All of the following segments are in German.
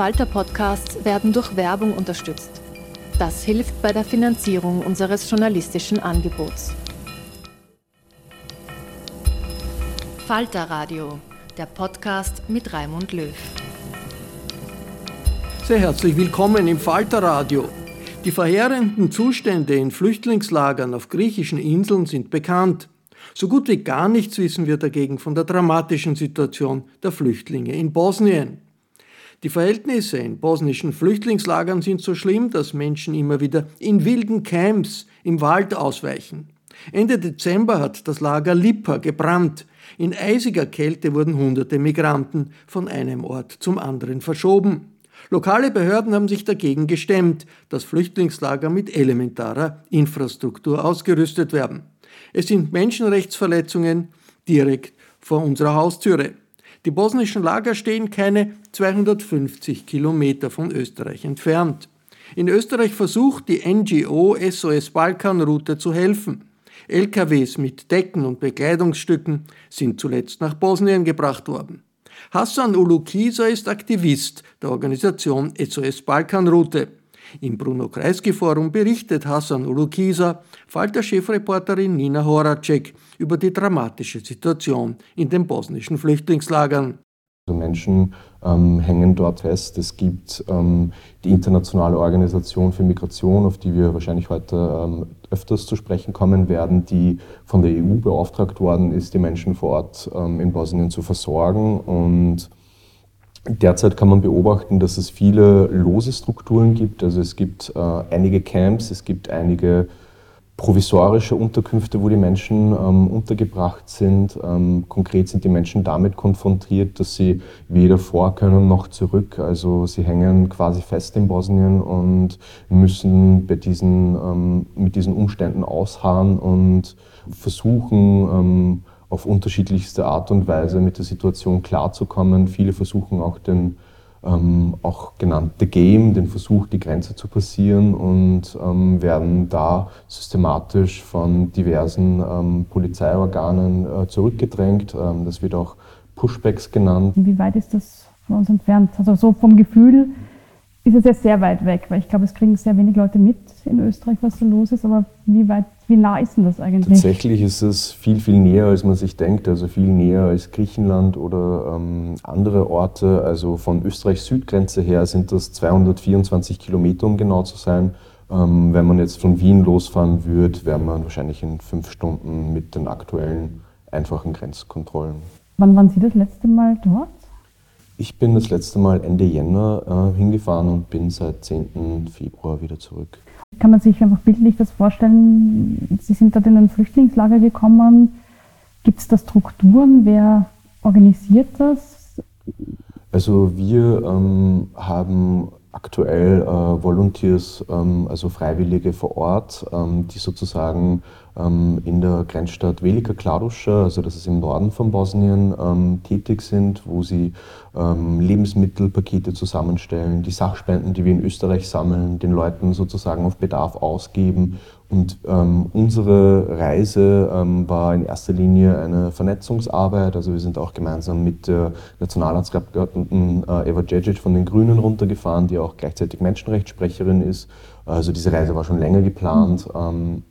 Falter-Podcasts werden durch Werbung unterstützt. Das hilft bei der Finanzierung unseres journalistischen Angebots. Falter Radio, der Podcast mit Raimund Löw. Sehr herzlich willkommen im Falter Radio. Die verheerenden Zustände in Flüchtlingslagern auf griechischen Inseln sind bekannt. So gut wie gar nichts wissen wir dagegen von der dramatischen Situation der Flüchtlinge in Bosnien. Die Verhältnisse in bosnischen Flüchtlingslagern sind so schlimm, dass Menschen immer wieder in wilden Camps im Wald ausweichen. Ende Dezember hat das Lager Lipa gebrannt. In eisiger Kälte wurden hunderte Migranten von einem Ort zum anderen verschoben. Lokale Behörden haben sich dagegen gestemmt, dass Flüchtlingslager mit elementarer Infrastruktur ausgerüstet werden. Es sind Menschenrechtsverletzungen direkt vor unserer Haustüre. Die bosnischen Lager stehen keine 250 Kilometer von Österreich entfernt. In Österreich versucht die NGO SOS Balkanroute zu helfen. LKWs mit Decken und Bekleidungsstücken sind zuletzt nach Bosnien gebracht worden. Hassan Ulukisa ist Aktivist der Organisation SOS Balkanroute. Im Bruno Kreisky Forum berichtet Hassan Ulukisa, Falter-Chefreporterin Nina Horacek über die dramatische Situation in den bosnischen Flüchtlingslagern. Also Menschen ähm, hängen dort fest. Es gibt ähm, die Internationale Organisation für Migration, auf die wir wahrscheinlich heute ähm, öfters zu sprechen kommen werden, die von der EU beauftragt worden ist, die Menschen vor Ort ähm, in Bosnien zu versorgen. Und Derzeit kann man beobachten, dass es viele lose Strukturen gibt. Also es gibt äh, einige Camps, es gibt einige provisorische Unterkünfte, wo die Menschen ähm, untergebracht sind. Ähm, konkret sind die Menschen damit konfrontiert, dass sie weder vor können noch zurück. Also sie hängen quasi fest in Bosnien und müssen bei diesen, ähm, mit diesen Umständen ausharren und versuchen, ähm, auf unterschiedlichste Art und Weise mit der Situation klarzukommen. Viele versuchen auch den ähm, auch genannte Game, den Versuch, die Grenze zu passieren und ähm, werden da systematisch von diversen ähm, Polizeiorganen äh, zurückgedrängt. Ähm, das wird auch Pushbacks genannt. Wie weit ist das von uns entfernt? Also so vom Gefühl ist es ja sehr weit weg, weil ich glaube, es kriegen sehr wenig Leute mit in Österreich, was da los ist. Aber wie weit, wie nah ist denn das eigentlich? Tatsächlich ist es viel, viel näher, als man sich denkt. Also viel näher als Griechenland oder ähm, andere Orte. Also von Österreichs Südgrenze her sind das 224 Kilometer, um genau zu sein. Ähm, wenn man jetzt von Wien losfahren würde, wäre man wahrscheinlich in fünf Stunden mit den aktuellen einfachen Grenzkontrollen. Wann waren Sie das letzte Mal dort? Ich bin das letzte Mal Ende Jänner äh, hingefahren und bin seit 10. Februar wieder zurück. Kann man sich einfach bildlich das vorstellen? Sie sind dort in ein Flüchtlingslager gekommen. Gibt es da Strukturen? Wer organisiert das? Also wir ähm, haben aktuell äh, Volunteers, ähm, also Freiwillige vor Ort, ähm, die sozusagen in der Grenzstadt Velika Kladuša, also das ist im Norden von Bosnien, ähm, tätig sind, wo sie ähm, Lebensmittelpakete zusammenstellen, die Sachspenden, die wir in Österreich sammeln, den Leuten sozusagen auf Bedarf ausgeben. Und ähm, unsere Reise ähm, war in erster Linie eine Vernetzungsarbeit. Also wir sind auch gemeinsam mit der Nationalratsabgeordneten äh, Eva Djedjic von den Grünen runtergefahren, die auch gleichzeitig Menschenrechtssprecherin ist. Also diese Reise war schon länger geplant. Mhm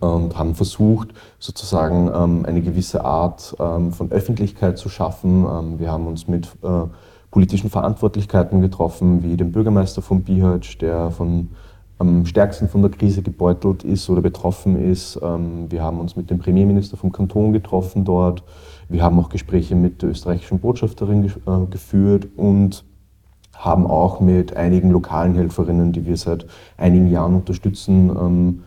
und haben versucht, sozusagen ähm, eine gewisse Art ähm, von Öffentlichkeit zu schaffen. Ähm, wir haben uns mit äh, politischen Verantwortlichkeiten getroffen, wie dem Bürgermeister von Bihać, der von, am stärksten von der Krise gebeutelt ist oder betroffen ist. Ähm, wir haben uns mit dem Premierminister vom Kanton getroffen dort. Wir haben auch Gespräche mit der österreichischen Botschafterin äh, geführt und haben auch mit einigen lokalen Helferinnen, die wir seit einigen Jahren unterstützen, ähm,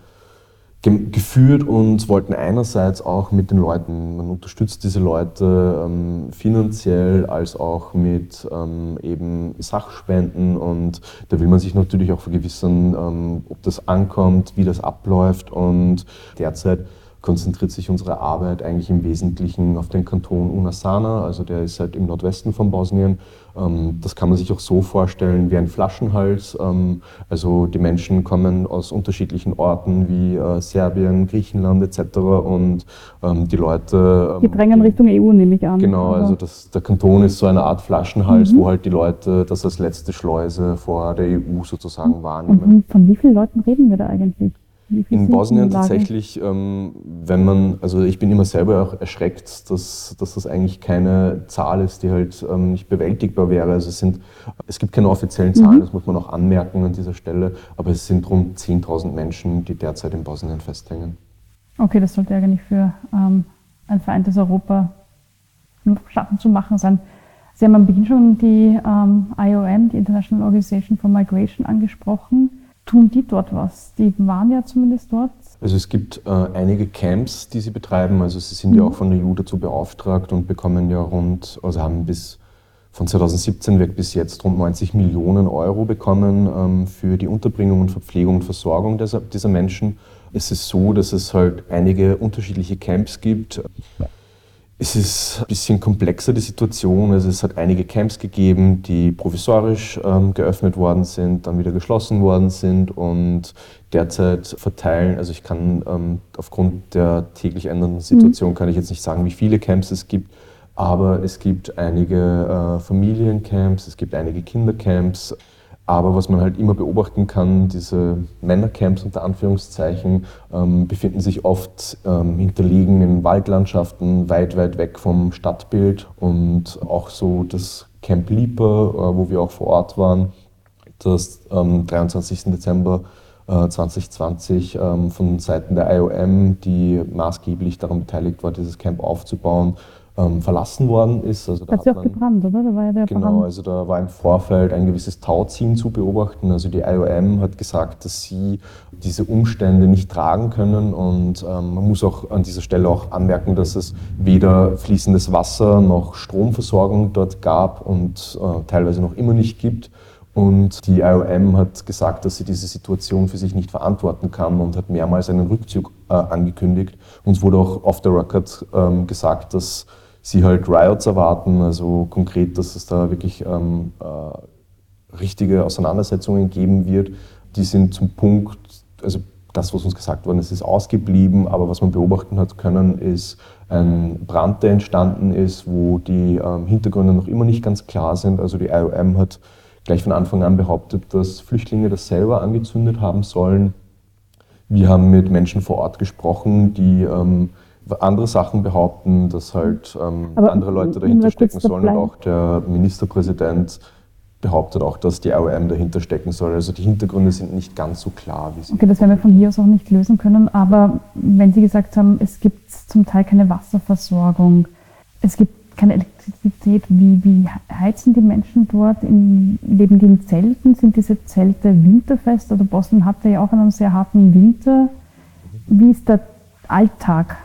geführt und wollten einerseits auch mit den Leuten, man unterstützt diese Leute ähm, finanziell als auch mit ähm, eben Sachspenden und da will man sich natürlich auch vergewissern, ähm, ob das ankommt, wie das abläuft und derzeit konzentriert sich unsere Arbeit eigentlich im Wesentlichen auf den Kanton Unasana, also der ist halt im Nordwesten von Bosnien. Ähm, das kann man sich auch so vorstellen wie ein Flaschenhals. Ähm, also die Menschen kommen aus unterschiedlichen Orten wie äh, Serbien, Griechenland etc. Und ähm, die Leute... Die drängen Richtung EU, nehme ich an. Genau, also das, der Kanton ist so eine Art Flaschenhals, mhm. wo halt die Leute das als letzte Schleuse vor der EU sozusagen wahrnehmen. Und von wie vielen Leuten reden wir da eigentlich? In Bosnien tatsächlich, ähm, wenn man, also ich bin immer selber auch erschreckt, dass, dass das eigentlich keine Zahl ist, die halt ähm, nicht bewältigbar wäre. Also es, sind, es gibt keine offiziellen Zahlen, mhm. das muss man auch anmerken an dieser Stelle, aber es sind rund 10.000 Menschen, die derzeit in Bosnien festhängen. Okay, das sollte eigentlich für ähm, ein vereintes Europa schaffen zu machen sein. Sie haben am Beginn schon die ähm, IOM, die International Organization for Migration, angesprochen tun die dort was? Die waren ja zumindest dort. Also es gibt äh, einige Camps, die sie betreiben. Also sie sind mhm. ja auch von der EU dazu beauftragt und bekommen ja rund, also haben bis von 2017 weg bis jetzt rund 90 Millionen Euro bekommen ähm, für die Unterbringung und Verpflegung und Versorgung dieser, dieser Menschen. Es ist so, dass es halt einige unterschiedliche Camps gibt. Ja. Es ist ein bisschen komplexer die Situation. Also es hat einige Camps gegeben, die provisorisch ähm, geöffnet worden sind, dann wieder geschlossen worden sind und derzeit verteilen. Also ich kann ähm, aufgrund der täglich ändernden Situation mhm. kann ich jetzt nicht sagen, wie viele Camps es gibt, aber es gibt einige äh, Familiencamps, es gibt einige Kindercamps. Aber was man halt immer beobachten kann, diese Männercamps unter Anführungszeichen ähm, befinden sich oft ähm, hinterliegen in Waldlandschaften, weit, weit weg vom Stadtbild. Und auch so das Camp Lieper, äh, wo wir auch vor Ort waren, das am 23. Dezember äh, 2020 ähm, von Seiten der IOM, die maßgeblich daran beteiligt war, dieses Camp aufzubauen, ähm, verlassen worden ist. Also da hat sie auch gebrannt, oder? Da war ja der genau, Brand. also da war im Vorfeld ein gewisses Tauziehen zu beobachten. Also die IOM hat gesagt, dass sie diese Umstände nicht tragen können und ähm, man muss auch an dieser Stelle auch anmerken, dass es weder fließendes Wasser noch Stromversorgung dort gab und äh, teilweise noch immer nicht gibt. Und die IOM hat gesagt, dass sie diese Situation für sich nicht verantworten kann und hat mehrmals einen Rückzug äh, angekündigt. Uns wurde auch off the record ähm, gesagt, dass sie halt Riots erwarten, also konkret, dass es da wirklich ähm, äh, richtige Auseinandersetzungen geben wird. Die sind zum Punkt, also das, was uns gesagt worden ist, ist ausgeblieben, aber was man beobachten hat können, ist ein Brand, der entstanden ist, wo die ähm, Hintergründe noch immer nicht ganz klar sind. Also die IOM hat gleich von Anfang an behauptet, dass Flüchtlinge das selber angezündet haben sollen. Wir haben mit Menschen vor Ort gesprochen, die ähm, andere Sachen behaupten, dass halt ähm, andere Leute dahinter stecken sollen. Und auch der Ministerpräsident behauptet auch, dass die IOM dahinter stecken soll. Also die Hintergründe sind nicht ganz so klar, wie sie. Okay, das werden wir von hier aus auch nicht lösen können. Aber wenn Sie gesagt haben, es gibt zum Teil keine Wasserversorgung, es gibt keine Elektrizität, wie, wie heizen die Menschen dort? In, leben die in Zelten? Sind diese Zelte winterfest? Also Boston hatte ja auch einen sehr harten Winter. Wie ist der Alltag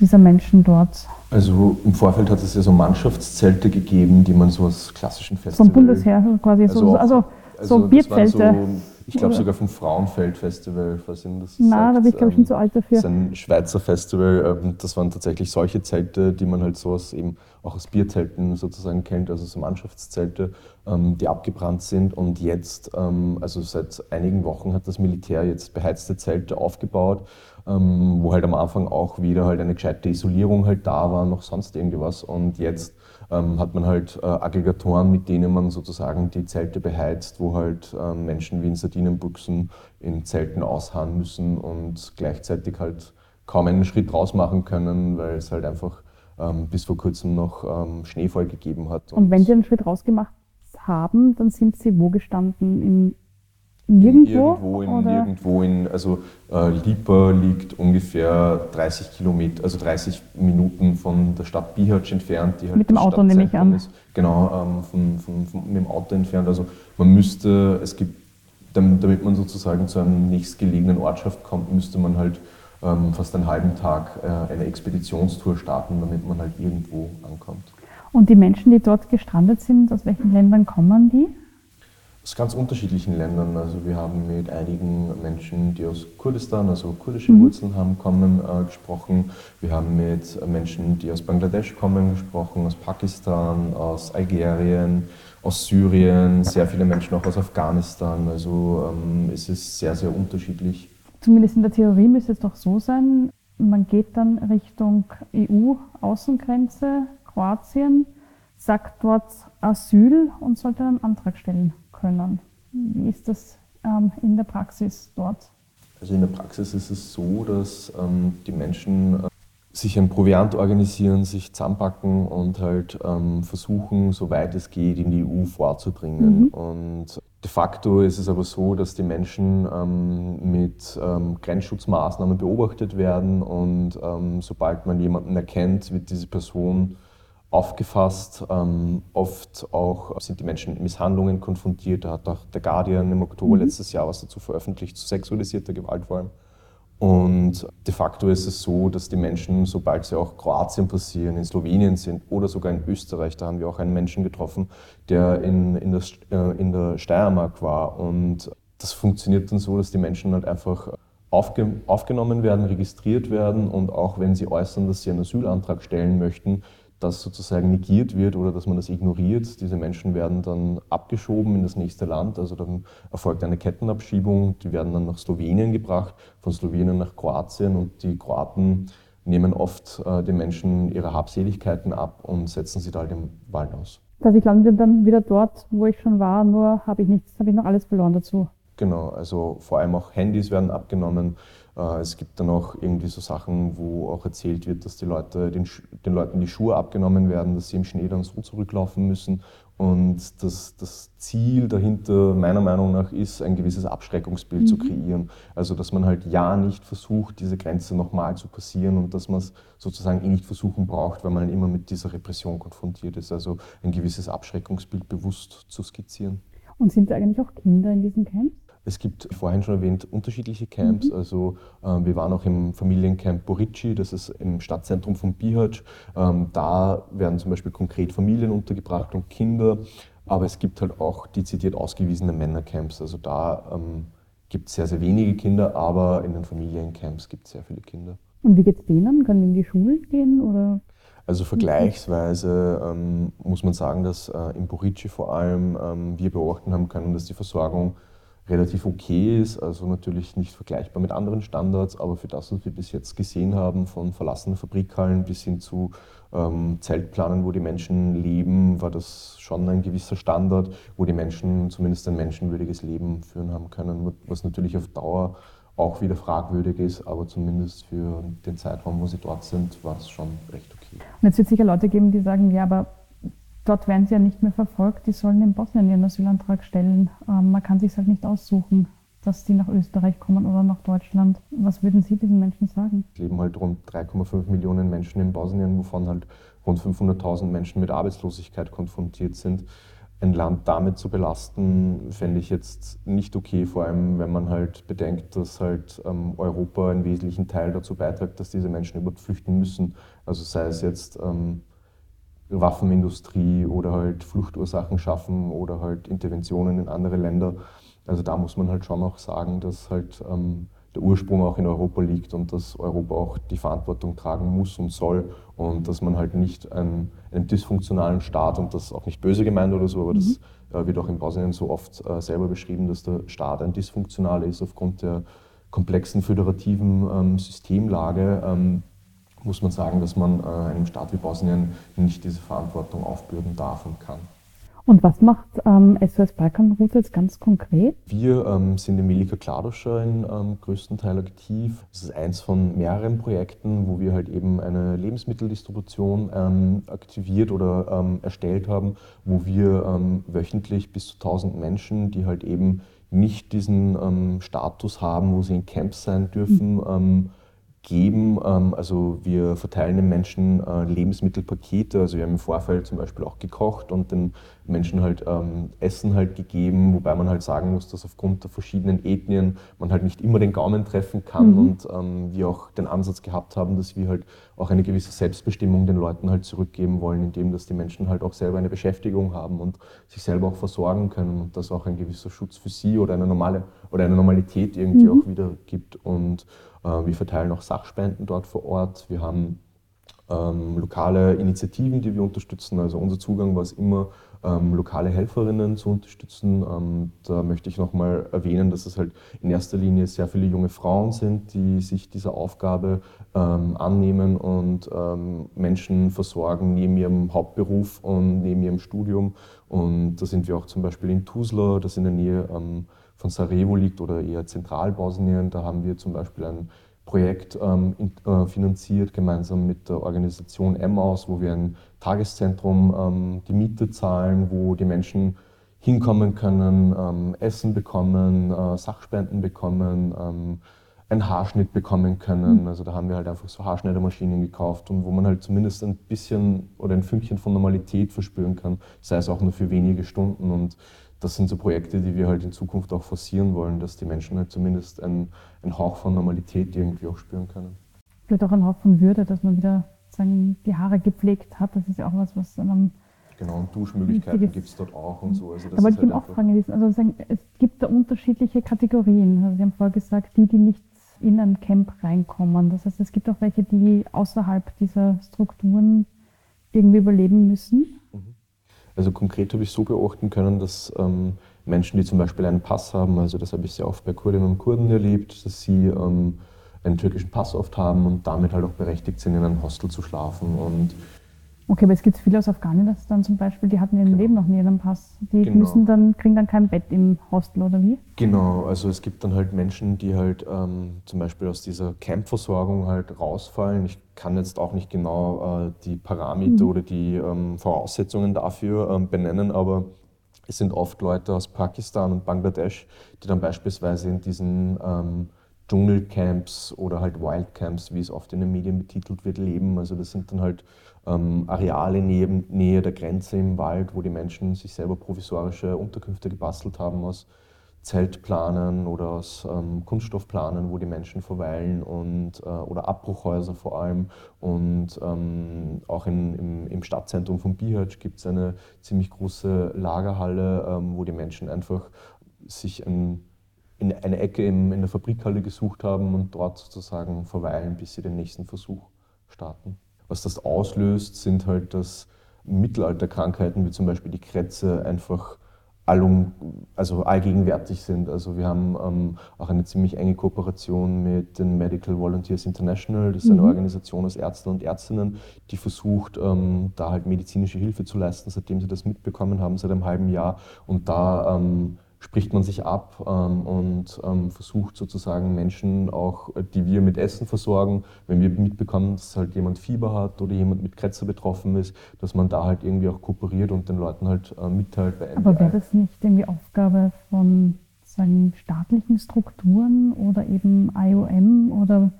dieser Menschen dort? Also im Vorfeld hat es ja so Mannschaftszelte gegeben, die man so aus klassischen Festivals... Vom Bundesheer quasi, also, so, also, also so Bierzelte. Ich glaube sogar vom Frauenfeld-Festival, falls Ihnen das Nein, da bin ich glaube ich schon zu alt dafür. Das ist ein Schweizer Festival. Ähm, das waren tatsächlich solche Zelte, die man halt so aus, eben auch aus Bierzelten sozusagen kennt, also so Mannschaftszelte, ähm, die abgebrannt sind. Und jetzt, ähm, also seit einigen Wochen hat das Militär jetzt beheizte Zelte aufgebaut, wo halt am Anfang auch wieder halt eine gescheite Isolierung halt da war, noch sonst irgendwas. Und jetzt ähm, hat man halt äh, Aggregatoren, mit denen man sozusagen die Zelte beheizt, wo halt ähm, Menschen wie in Sardinenbüchsen in Zelten ausharren müssen und gleichzeitig halt kaum einen Schritt raus machen können, weil es halt einfach ähm, bis vor kurzem noch ähm, Schneefall gegeben hat. Und, und, wenn Sie einen Schritt rausgemacht haben, dann sind Sie wo gestanden? Im Nirgendwo? Irgendwo in, oder? nirgendwo in, also äh, Lipa liegt ungefähr 30 Kilometer, also 30 Minuten von der Stadt Bihać entfernt. Die halt mit dem Auto nehme ich an. Ist. Genau, ähm, von, von, von, mit dem Auto entfernt. Also man müsste, es gibt, damit man sozusagen zu einer nächstgelegenen Ortschaft kommt, müsste man halt fast einen halben Tag äh, eine Expeditionstour starten, damit man halt irgendwo ankommt. Und die Menschen, die dort gestrandet sind, aus welchen Ländern kommen die? Aus ganz unterschiedlichen Ländern. Also wir haben mit einigen Menschen, die aus Kurdistan, also kurdische mhm. Wurzeln haben, kommen, äh, gesprochen. Wir haben mit Menschen, die aus Bangladesch kommen, gesprochen, aus Pakistan, aus Algerien, aus Syrien, sehr viele Menschen auch aus Afghanistan. Also ähm, es ist sehr, sehr unterschiedlich. Zumindest in der Theorie müsste es doch so sein, man geht dann Richtung EU-Außengrenze, Kroatien, sagt dort Asyl und sollte einen Antrag stellen können. Wie ist das ähm, in der Praxis dort? Also in der Praxis ist es so, dass ähm, die Menschen äh, sich ein Proviant organisieren, sich zusammenpacken und halt ähm, versuchen, soweit es geht, in die EU vorzudringen. Mhm. Und de facto ist es aber so, dass die Menschen ähm, mit ähm, Grenzschutzmaßnahmen beobachtet werden und ähm, sobald man jemanden erkennt, wird diese Person aufgefasst. Ähm, oft auch sind die Menschen mit Misshandlungen konfrontiert. Da hat auch der Guardian im Oktober mhm. letztes Jahr was dazu veröffentlicht, zu sexualisierter Gewalt vor allem. Und de facto ist es so, dass die Menschen, sobald sie auch Kroatien passieren, in Slowenien sind oder sogar in Österreich, da haben wir auch einen Menschen getroffen, der in, in, der, äh, in der Steiermark war. Und das funktioniert dann so, dass die Menschen halt einfach aufge, aufgenommen werden, registriert werden und auch wenn sie äußern, dass sie einen Asylantrag stellen möchten, das sozusagen negiert wird oder dass man das ignoriert. Diese Menschen werden dann abgeschoben in das nächste Land, also dann erfolgt eine Kettenabschiebung, die werden dann nach Slowenien gebracht, von Slowenien nach Kroatien und die Kroaten nehmen oft äh, den Menschen ihre Habseligkeiten ab und setzen sie da halt im Wald aus. Dass ich lande dann wieder dort, wo ich schon war, nur habe ich nichts, habe ich noch alles verloren dazu. Genau, also vor allem auch Handys werden abgenommen. Äh, es gibt dann auch irgendwie so Sachen, wo auch erzählt wird, dass die Leute, den, den Leuten die Schuhe abgenommen werden, dass sie im Schnee dann so zurücklaufen müssen. Und das, das Ziel dahinter meiner Meinung nach ist, ein gewisses Abschreckungsbild mhm. zu kreieren. Also dass man halt ja nicht versucht, diese Grenze nochmal zu passieren und dass man es sozusagen eh nicht versuchen braucht, weil man immer mit dieser Repression konfrontiert ist. Also ein gewisses Abschreckungsbild bewusst zu skizzieren. Und sind eigentlich auch Kinder in diesen Camps? Es gibt vorhin schon erwähnt unterschiedliche Camps. Mhm. Also ähm, wir waren auch im Familiencamp Borici, das ist im Stadtzentrum von Bihać. Ähm, da werden zum Beispiel konkret Familien untergebracht und Kinder. Aber es gibt halt auch dezidiert ausgewiesene Männercamps. Also da ähm, gibt es sehr, sehr wenige Kinder, aber in den Familiencamps gibt es sehr viele Kinder. Und wie geht es denen? Können die in die Schule gehen? Oder? Also vergleichsweise ähm, muss man sagen, dass äh, in Borici vor allem ähm, wir beobachten haben können, dass die Versorgung relativ okay ist, also natürlich nicht vergleichbar mit anderen Standards, aber für das, was wir bis jetzt gesehen haben, von verlassenen Fabrikhallen bis hin zu ähm, Zeltplanen, wo die Menschen leben, war das schon ein gewisser Standard, wo die Menschen zumindest ein menschenwürdiges Leben führen haben können, was natürlich auf Dauer auch wieder fragwürdig ist, aber zumindest für den Zeitraum, wo sie dort sind, war es schon recht okay. Und jetzt wird es sicher Leute geben, die sagen, ja, aber dort werden sie ja nicht mehr verfolgt, die sollen in Bosnien ihren Asylantrag stellen. Ähm, man kann sich halt nicht aussuchen, dass die nach Österreich kommen oder nach Deutschland. Was würden Sie diesen Menschen sagen? Es leben halt rund 3,5 Millionen Menschen in Bosnien, wovon halt rund 500.000 Menschen mit Arbeitslosigkeit konfrontiert sind. Ein Land damit zu belasten, fände ich jetzt nicht okay, vor allem wenn man halt bedenkt, dass halt ähm, Europa einen wesentlichen Teil dazu beiträgt, dass diese Menschen überhaupt flüchten müssen. Also sei es jetzt ähm, Waffenindustrie oder halt Fluchtursachen schaffen oder halt Interventionen in andere Länder. Also da muss man halt schon auch sagen, dass halt ähm, der Ursprung auch in Europa liegt und dass Europa auch die Verantwortung tragen muss und soll und dass man halt nicht einen, einen dysfunktionalen Staat, und das auch nicht böse gemeint oder so, aber mhm. das äh, wird auch in Bosnien so oft äh, selber beschrieben, dass der Staat ein dysfunktionaler ist aufgrund der komplexen föderativen ähm, Systemlage. Ähm, muss man sagen, dass man äh, einem Staat wie Bosnien nicht diese Verantwortung aufbürden darf und kann. Und was macht ähm, SOS Balkanroute jetzt ganz konkret? Wir ähm, sind in Velika Kladuša in ähm, größten Teil aktiv. Das ist eins von mehreren Projekten, wo wir halt eben eine Lebensmitteldistribution ähm, aktiviert oder ähm, erstellt haben, wo wir ähm, wöchentlich bis zu 1000 Menschen, die halt eben nicht diesen ähm, Status haben, wo sie in Camps sein dürfen, mhm geben. Ähm, also wir verteilen den Menschen äh, Lebensmittelpakete. Also wir haben im Vorfeld zum Beispiel auch gekocht und den Menschen halt ähm, Essen halt gegeben, wobei man halt sagen muss, dass aufgrund der verschiedenen Ethnien man halt nicht immer den Gaumen treffen kann mhm. und ähm, wir auch den Ansatz gehabt haben, dass wir halt auch eine gewisse Selbstbestimmung den Leuten halt zurückgeben wollen, indem dass die Menschen halt auch selber eine Beschäftigung haben und sich selber auch versorgen können und das auch ein gewisser Schutz für sie oder eine normale oder eine Normalität irgendwie mhm. auch wieder gibt und wir verteilen auch Sachspenden dort vor Ort. Wir haben ähm, lokale Initiativen, die wir unterstützen. Also unser Zugang war es immer, ähm, lokale Helferinnen zu unterstützen. Ähm, da möchte ich nochmal erwähnen, dass es halt in erster Linie sehr viele junge Frauen sind, die sich dieser Aufgabe ähm, annehmen und ähm, Menschen versorgen neben ihrem Hauptberuf und neben ihrem Studium. Und da sind wir auch zum Beispiel in Tuzla, das in der Nähe ähm, von Sarajevo liegt oder eher Zentralbosnien. Da haben wir zum Beispiel ein Projekt ähm, in, äh, finanziert, gemeinsam mit der Organisation Emmaus, wo wir ein Tageszentrum ähm, die Miete zahlen, wo die Menschen hinkommen können, ähm, Essen bekommen, äh, Sachspenden bekommen, ähm, einen Haarschnitt bekommen können. Mhm. Also da haben wir halt einfach so Haarschneidermaschinen gekauft und wo man halt zumindest ein bisschen oder ein Fünkchen von Normalität verspüren kann, sei es auch nur für wenige Stunden. Und das sind so Projekte, die wir halt in Zukunft auch forcieren wollen, dass die Menschen halt zumindest einen, einen Hauch von Normalität irgendwie auch spüren können. Vielleicht auch ein Hauch von Würde, dass man wieder sagen, die Haare gepflegt hat. Das ist ja auch was, was einem Genau, und Duschmöglichkeiten gibt es dort auch und so. Also das Aber ich halt auch fragen, also sagen, es gibt da unterschiedliche Kategorien. Also Sie haben vorher gesagt, die, die nicht in ein Camp reinkommen. Das heißt, es gibt auch welche, die außerhalb dieser Strukturen irgendwie überleben müssen. Also konkret habe ich so beobachten können, dass ähm, Menschen, die zum Beispiel einen Pass haben, also das habe ich sehr oft bei Kurdinnen und Kurden erlebt, dass sie ähm, einen türkischen Pass oft haben und damit halt auch berechtigt sind, in einem Hostel zu schlafen. Und Okay, aber es gibt viele aus Afghanistan zum Beispiel, die hatten in ihrem genau. Leben noch nie einen Pass. Die genau. müssen dann, kriegen dann kein Bett im Hostel oder wie? Genau, also es gibt dann halt Menschen, die halt ähm, zum Beispiel aus dieser Campversorgung halt rausfallen. Ich kann jetzt auch nicht genau äh, die Parameter mhm. oder die ähm, Voraussetzungen dafür ähm, benennen, aber es sind oft Leute aus Pakistan und Bangladesch, die dann beispielsweise in diesen ähm, Dschungelcamps oder halt Wildcamps, wie es oft in den Medien betitelt wird, leben. Also das sind dann halt ähm, Areale neben, Nähe der Grenze im Wald, wo die Menschen sich selber provisorische Unterkünfte gebastelt haben aus Zeltplanen oder aus ähm, Kunststoffplanen, wo die Menschen verweilen und, äh, oder Abbruchhäuser vor allem. Und ähm, auch in, im, im, Stadtzentrum von Bihać gibt es eine ziemlich große Lagerhalle, ähm, wo die Menschen einfach sich ein, in eine Ecke im, in der Fabrikhalle gesucht haben und dort sozusagen verweilen, bis sie den nächsten Versuch starten. Was das auslöst, sind halt, dass Mittelalterkrankheiten wie zum Beispiel die Krätze einfach allum, also allgegenwärtig sind. Also wir haben ähm, auch eine ziemlich enge Kooperation mit den Medical Volunteers International. Das ist eine mhm. Organisation aus Ärzten und Ärztinnen, die versucht, ähm, da halt medizinische Hilfe zu leisten, seitdem sie das mitbekommen haben, seit einem halben Jahr. Und da ähm, spricht man sich ab ähm, und ähm, versucht sozusagen Menschen auch, die wir mit Essen versorgen, wenn wir mitbekommen, dass halt jemand Fieber hat oder jemand mit Kretzer betroffen ist, dass man da halt irgendwie auch kooperiert und den Leuten halt äh, mitteilt. Bei Aber wäre das nicht irgendwie Aufgabe von sagen, staatlichen Strukturen oder eben IOM oder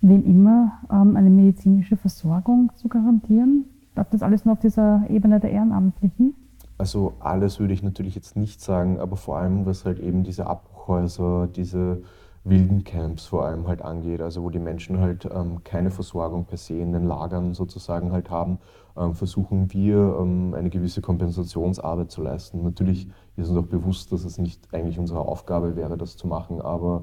wem immer, ähm, eine medizinische Versorgung zu garantieren? Bleibt das alles nur auf dieser Ebene der Ehrenamtlichen? Also alles würde ich natürlich jetzt nicht sagen, aber vor allem, was halt eben diese Abbruchhäuser, diese wilden Camps vor allem halt angeht, also wo die Menschen halt ähm, keine Versorgung per se in den Lagern sozusagen halt haben, ähm, versuchen wir ähm, eine gewisse Kompensationsarbeit zu leisten. Natürlich ist uns auch bewusst, dass es nicht eigentlich unsere Aufgabe wäre, das zu machen, aber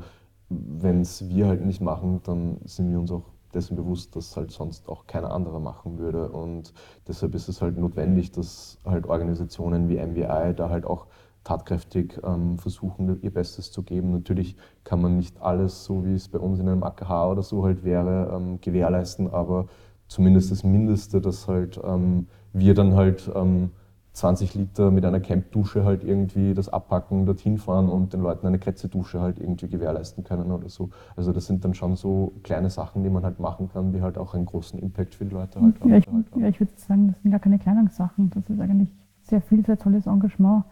wenn es wir halt nicht machen, dann sind wir uns auch dessen bewusst, dass halt sonst auch keiner andere machen würde. Und deshalb ist es halt notwendig, dass halt Organisationen wie MVI da halt auch tatkräftig ähm, versuchen, ihr Bestes zu geben. Natürlich kann man nicht alles, so wie es bei uns in einem AKH oder so halt wäre, ähm, gewährleisten, aber zumindest das Mindeste, dass halt ähm, wir dann halt ähm, 20 Liter mit einer Campdusche halt irgendwie das abpacken, dorthin fahren und den Leuten eine Krätzedusche halt irgendwie gewährleisten können oder so. Also das sind dann schon so kleine Sachen, die man halt machen kann, die halt auch einen großen Impact für die Leute halt ja, haben. Ich, ja, ich würde sagen, das sind gar keine kleinen Sachen. Das ist eigentlich sehr viel, sehr tolles Engagement.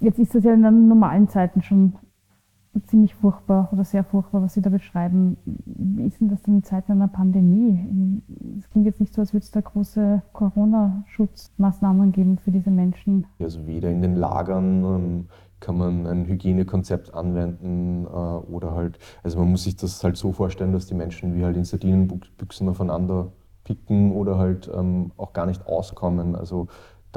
Jetzt ist das ja in den normalen Zeiten schon ziemlich furchtbar oder sehr furchtbar, was Sie da beschreiben. Wie ist denn das denn in Zeiten einer Pandemie? Es klingt jetzt nicht so, als würde es da große Corona-Schutzmaßnahmen geben für diese Menschen. Also weder in den Lagern ähm, kann man ein Hygienekonzept anwenden äh, oder halt, also man muss sich das halt so vorstellen, dass die Menschen wie halt in Sardinenbüchsen aufeinander picken oder halt ähm, auch gar nicht auskommen. Also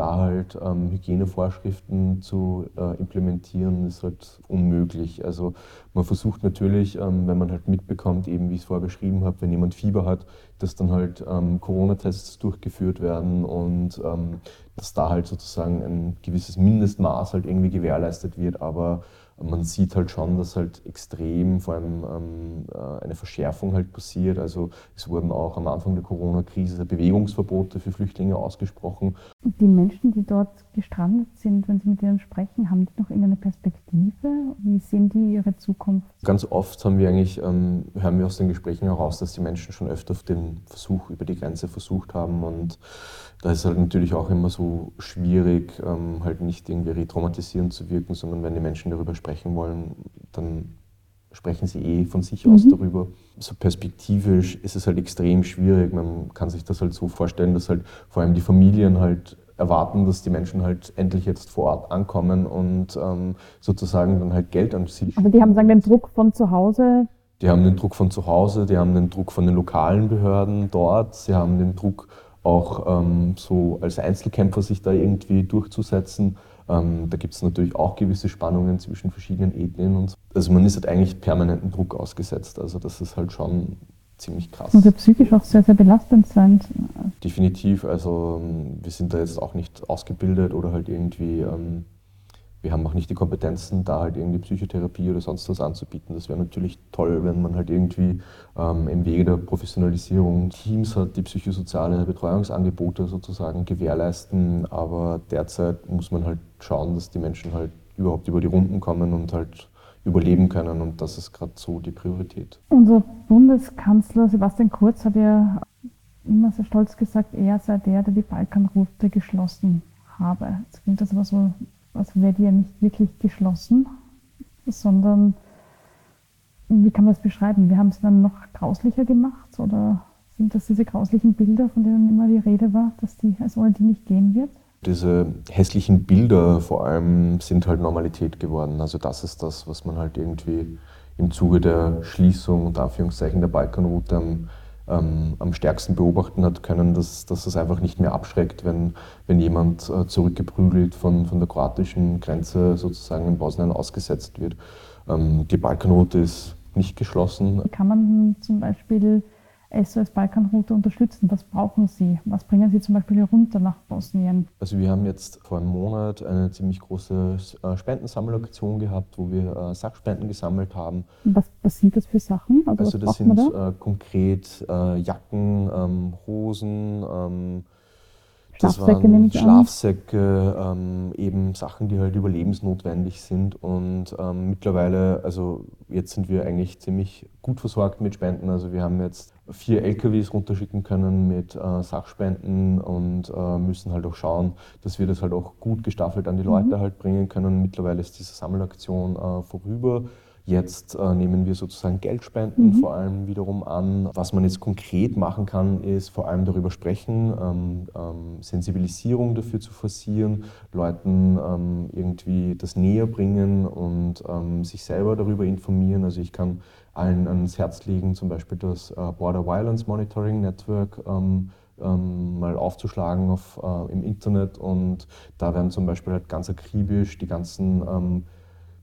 da halt ähm, Hygienevorschriften zu äh, implementieren, ist halt unmöglich. Also man versucht natürlich, ähm, wenn man halt mitbekommt, eben wie ich es vorher beschrieben habe, wenn jemand Fieber hat, dass dann halt ähm, Corona-Tests durchgeführt werden und ähm, dass da halt sozusagen ein gewisses Mindestmaß halt irgendwie gewährleistet wird. Aber man sieht halt schon, dass halt extrem vor allem ähm, äh, eine Verschärfung halt passiert. Also es wurden auch am Anfang der Corona-Krise Bewegungsverbote für Flüchtlinge ausgesprochen. Die Menschen, die dort gestrandet sind, wenn Sie mit ihnen sprechen, haben die noch irgendeine Perspektive? Wie sehen die ihre Zukunft? Ganz oft haben wir eigentlich, ähm, hören wir aus den Gesprächen heraus, dass die Menschen schon öfter auf den Versuch über die Grenze versucht haben und da ist halt natürlich auch immer so schwierig, ähm, halt nicht irgendwie retraumatisierend zu wirken, sondern wenn die Menschen darüber sprechen wollen, dann sprechen sie eh von sich mhm. aus darüber. So perspektivisch ist es halt extrem schwierig. Man kann sich das halt so vorstellen, dass halt vor allem die Familien halt erwarten, dass die Menschen halt endlich jetzt vor Ort ankommen und ähm, sozusagen dann halt Geld an sie. Aber die haben sagen den Druck von zu Hause. Die haben den Druck von zu Hause, die haben den Druck von den lokalen Behörden dort, sie haben den Druck auch ähm, so als Einzelkämpfer sich da irgendwie durchzusetzen. Ähm, da gibt es natürlich auch gewisse Spannungen zwischen verschiedenen Ethnien und so. Also man ist halt eigentlich permanenten Druck ausgesetzt. Also das ist halt schon ziemlich krass. Ja psychisch auch sehr, sehr belastend sein. Definitiv. Also ähm, wir sind da jetzt auch nicht ausgebildet oder halt irgendwie ähm, wir haben auch nicht die Kompetenzen, da halt irgendwie Psychotherapie oder sonst was anzubieten. Das wäre natürlich toll, wenn man halt irgendwie ähm, im Wege der Professionalisierung Teams hat, die psychosoziale Betreuungsangebote sozusagen gewährleisten. Aber derzeit muss man halt schauen, dass die Menschen halt überhaupt über die Runden kommen und halt überleben können. Und das ist gerade so die Priorität. Unser Bundeskanzler Sebastian Kurz hat ja immer sehr stolz gesagt, er sei der, der die Balkanroute geschlossen habe. Jetzt klingt das aber so also wäre die ja nicht wirklich geschlossen, sondern wie kann man das beschreiben? Wir haben es dann noch grauslicher gemacht oder sind das diese grauslichen Bilder, von denen immer die Rede war, dass die als ohne die nicht gehen wird? Diese hässlichen Bilder vor allem sind halt Normalität geworden. Also das ist das, was man halt irgendwie im Zuge der Schließung und Anführungszeichen der Balkanroute am ähm, am stärksten beobachten hat können, dass, dass es einfach nicht mehr abschreckt, wenn, wenn jemand äh, zurückgeprügelt von, von der kroatischen Grenze sozusagen in Bosnien ausgesetzt wird. Ähm, die Balkanroute ist nicht geschlossen. Kann man zum Beispiel SOS Balkanroute unterstützen? Was brauchen Sie? Was bringen Sie zum Beispiel runter nach Bosnien? Also wir haben jetzt vor einem Monat eine ziemlich große äh, Spendensammelaktion gehabt, wo wir äh, Sachspenden gesammelt haben. Was, was sind das für Sachen? Also, also das sind da? Äh, konkret Jacken, ähm, Hosen, ähm, Schlafsäcke, das waren Schlafsäcke, ähm, eben Sachen, die halt überlebensnotwendig sind. Und ähm, mittlerweile, also jetzt sind wir eigentlich ziemlich gut versorgt mit Spenden. Also wir haben jetzt vier LKWs runterschicken können mit äh, Sachspenden und äh, müssen halt auch schauen, dass wir das halt auch gut gestaffelt an die Leute mhm. halt bringen können. Mittlerweile ist diese Sammelaktion äh, vorüber. Jetzt äh, nehmen wir sozusagen Geldspenden mhm. vor allem wiederum an. Was man jetzt konkret machen kann, ist vor allem darüber sprechen, ähm, ähm, Sensibilisierung dafür zu forcieren, Leuten ähm, irgendwie das näher bringen und ähm, sich selber darüber informieren. Also ich kann allen ans Herz legen, zum Beispiel das äh, Border Violence Monitoring Network ähm, ähm, mal aufzuschlagen auf, äh, im Internet und da werden zum Beispiel halt ganz akribisch die ganzen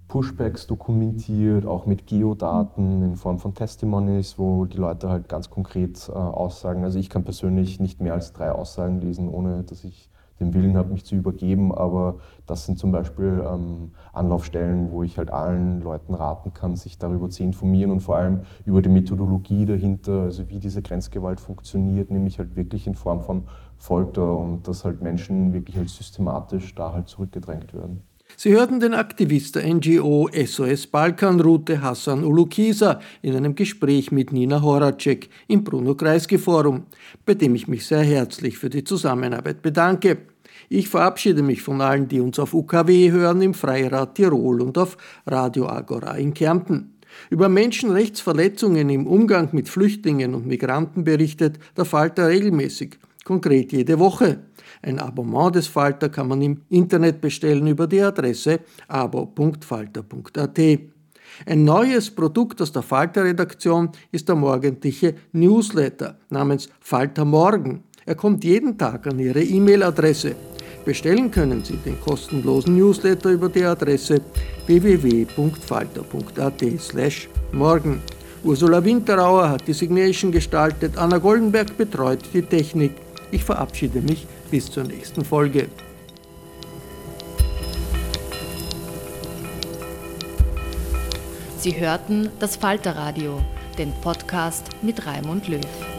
Pushbacks dokumentiert, auch mit Geodaten in Form von Testimonies, wo die Leute halt ganz konkret äh, aussagen. Also ich kann persönlich nicht mehr als drei Aussagen lesen, ohne dass ich den Willen habe, mich zu übergeben. Aber das sind zum Beispiel ähm, Anlaufstellen, wo ich halt allen Leuten raten kann, sich darüber zu informieren und vor allem über die Methodologie dahinter, also wie diese Grenzgewalt funktioniert, nämlich halt wirklich in Form von Folter und dass halt Menschen wirklich halt systematisch da halt zurückgedrängt werden. Sie hörten den Aktivist der NGO SOS Balkanroute Hassan Ulukisa in einem Gespräch mit Nina Horacek im Bruno Kreisky Forum, bei dem ich mich sehr herzlich für die Zusammenarbeit bedanke. Ich verabschiede mich von allen, die uns auf UKW hören im Freirad Tirol und auf Radio Agora in Kärnten. Über Menschenrechtsverletzungen im Umgang mit Flüchtlingen und Migranten berichtet der Falter regelmäßig, konkret jede Woche. Ein Abonnement des Falter kann man im Internet bestellen über die Adresse abo.falter.at. Ein neues Produkt aus der Falter-Redaktion ist der morgendliche Newsletter namens Falter Morgen. Er kommt jeden Tag an Ihre E-Mail-Adresse. Bestellen können Sie den kostenlosen Newsletter über die Adresse www.falter.at/morgen. Ursula Winterauer hat die Signation gestaltet, Anna Goldenberg betreut die Technik. Ich verabschiede mich bis zur nächsten Folge. Sie hörten das Falterradio, den Podcast mit Raimund Löw.